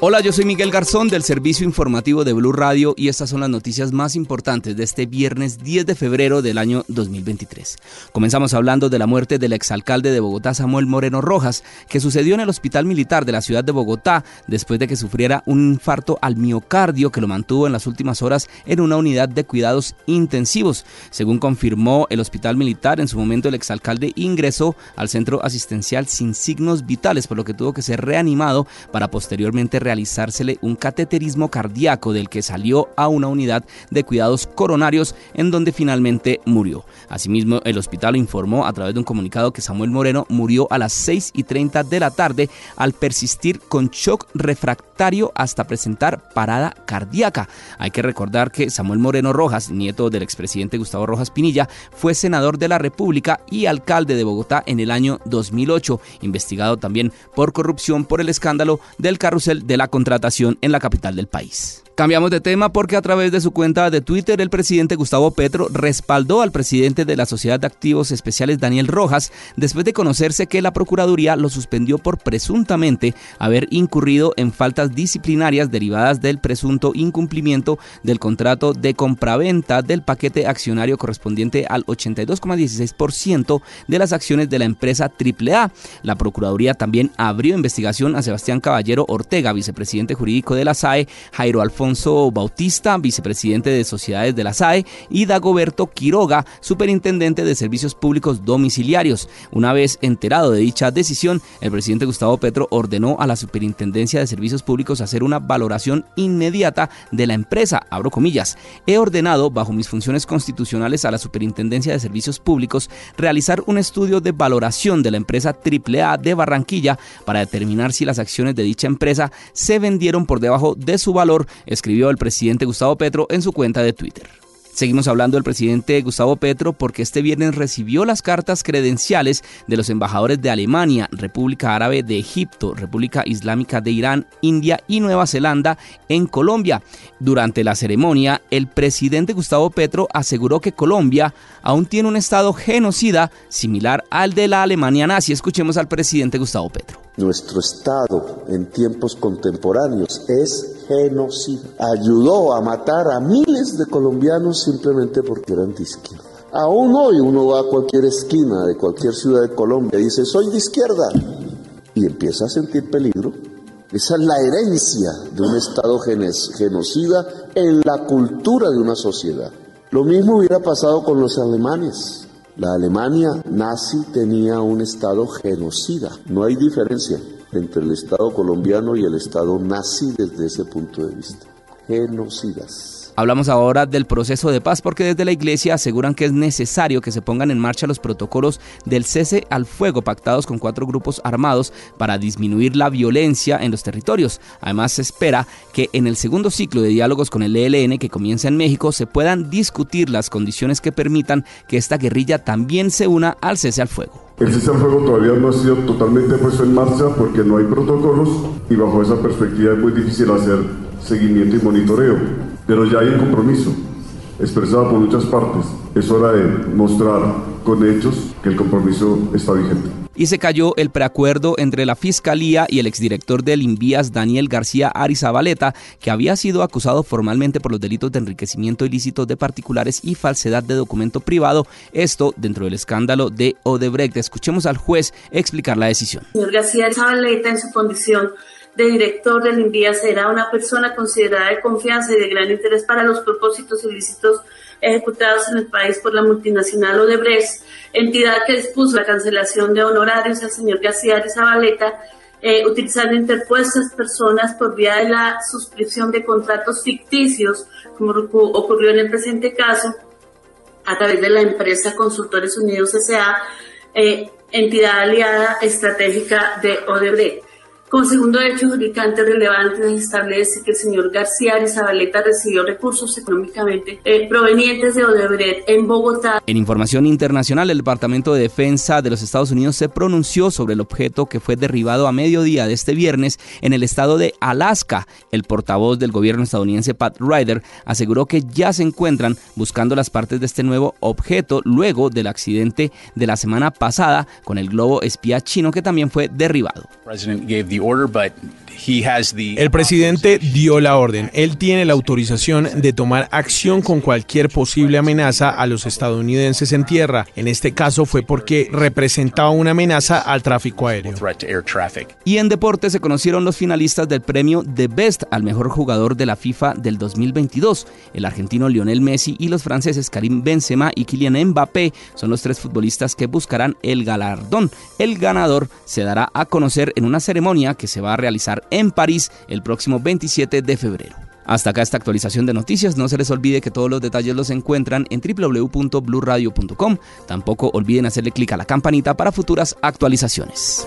Hola, yo soy Miguel Garzón del Servicio Informativo de Blue Radio y estas son las noticias más importantes de este viernes 10 de febrero del año 2023. Comenzamos hablando de la muerte del exalcalde de Bogotá, Samuel Moreno Rojas, que sucedió en el Hospital Militar de la ciudad de Bogotá después de que sufriera un infarto al miocardio que lo mantuvo en las últimas horas en una unidad de cuidados intensivos. Según confirmó el Hospital Militar, en su momento el exalcalde ingresó al centro asistencial sin signos vitales, por lo que tuvo que ser reanimado para posteriormente realizársele un cateterismo cardíaco del que salió a una unidad de cuidados coronarios en donde finalmente murió. Asimismo, el hospital informó a través de un comunicado que Samuel Moreno murió a las 6 y 30 de la tarde al persistir con shock refractario hasta presentar parada cardíaca. Hay que recordar que Samuel Moreno Rojas, nieto del expresidente Gustavo Rojas Pinilla, fue senador de la República y alcalde de Bogotá en el año 2008, investigado también por corrupción por el escándalo del carrusel de la contratación en la capital del país. Cambiamos de tema porque a través de su cuenta de Twitter el presidente Gustavo Petro respaldó al presidente de la Sociedad de Activos Especiales Daniel Rojas después de conocerse que la Procuraduría lo suspendió por presuntamente haber incurrido en faltas disciplinarias derivadas del presunto incumplimiento del contrato de compraventa del paquete accionario correspondiente al 82,16% de las acciones de la empresa AAA. La Procuraduría también abrió investigación a Sebastián Caballero Ortega, vicepresidente jurídico de la SAE, Jairo Alfonso Alfonso Bautista, vicepresidente de Sociedades de la SAE, y Dagoberto Quiroga, superintendente de Servicios Públicos Domiciliarios. Una vez enterado de dicha decisión, el presidente Gustavo Petro ordenó a la Superintendencia de Servicios Públicos hacer una valoración inmediata de la empresa. Abro comillas. He ordenado, bajo mis funciones constitucionales, a la Superintendencia de Servicios Públicos realizar un estudio de valoración de la empresa AAA de Barranquilla para determinar si las acciones de dicha empresa se vendieron por debajo de su valor escribió el presidente Gustavo Petro en su cuenta de Twitter. Seguimos hablando del presidente Gustavo Petro porque este viernes recibió las cartas credenciales de los embajadores de Alemania, República Árabe de Egipto, República Islámica de Irán, India y Nueva Zelanda en Colombia. Durante la ceremonia, el presidente Gustavo Petro aseguró que Colombia aún tiene un estado genocida similar al de la Alemania nazi. Escuchemos al presidente Gustavo Petro. Nuestro estado en tiempos contemporáneos es genocida. Ayudó a matar a miles de colombianos simplemente porque eran de izquierda. Aún hoy uno va a cualquier esquina de cualquier ciudad de Colombia y dice, soy de izquierda. Y empieza a sentir peligro. Esa es la herencia de un Estado genocida en la cultura de una sociedad. Lo mismo hubiera pasado con los alemanes. La Alemania nazi tenía un Estado genocida. No hay diferencia entre el Estado colombiano y el Estado nazi desde ese punto de vista. Genocidas. Hablamos ahora del proceso de paz porque desde la iglesia aseguran que es necesario que se pongan en marcha los protocolos del cese al fuego pactados con cuatro grupos armados para disminuir la violencia en los territorios. Además se espera que en el segundo ciclo de diálogos con el ELN que comienza en México se puedan discutir las condiciones que permitan que esta guerrilla también se una al cese al fuego. El cese al fuego todavía no ha sido totalmente puesto en marcha porque no hay protocolos y bajo esa perspectiva es muy difícil hacer seguimiento y monitoreo pero ya hay un compromiso expresado por muchas partes. Es hora de mostrar con hechos que el compromiso está vigente. Y se cayó el preacuerdo entre la Fiscalía y el exdirector del Invías, Daniel García Arizabaleta, que había sido acusado formalmente por los delitos de enriquecimiento ilícito de particulares y falsedad de documento privado, esto dentro del escándalo de Odebrecht. Escuchemos al juez explicar la decisión. Señor García Arizabaleta, en su condición de director del INVIA será una persona considerada de confianza y de gran interés para los propósitos ilícitos ejecutados en el país por la multinacional Odebrecht, entidad que dispuso la cancelación de honorarios al señor García Arizabaleta, eh, utilizando interpuestas personas por vía de la suscripción de contratos ficticios, como ocurrió en el presente caso, a través de la empresa Consultores Unidos S.A., eh, entidad aliada estratégica de Odebrecht. Como segundo hecho jurídicamente relevante, se establece que el señor García Arizabaleta recibió recursos económicamente eh, provenientes de Odebrecht en Bogotá. En información internacional, el Departamento de Defensa de los Estados Unidos se pronunció sobre el objeto que fue derribado a mediodía de este viernes en el estado de Alaska. El portavoz del gobierno estadounidense Pat Ryder aseguró que ya se encuentran buscando las partes de este nuevo objeto luego del accidente de la semana pasada con el globo espía chino que también fue derribado. the order, but El presidente dio la orden. Él tiene la autorización de tomar acción con cualquier posible amenaza a los estadounidenses en tierra. En este caso fue porque representaba una amenaza al tráfico aéreo. Y en deporte se conocieron los finalistas del premio The Best al mejor jugador de la FIFA del 2022. El argentino Lionel Messi y los franceses Karim Benzema y Kylian Mbappé son los tres futbolistas que buscarán el galardón. El ganador se dará a conocer en una ceremonia que se va a realizar en París el próximo 27 de febrero. Hasta acá esta actualización de noticias. No se les olvide que todos los detalles los encuentran en www.bluradio.com. Tampoco olviden hacerle clic a la campanita para futuras actualizaciones.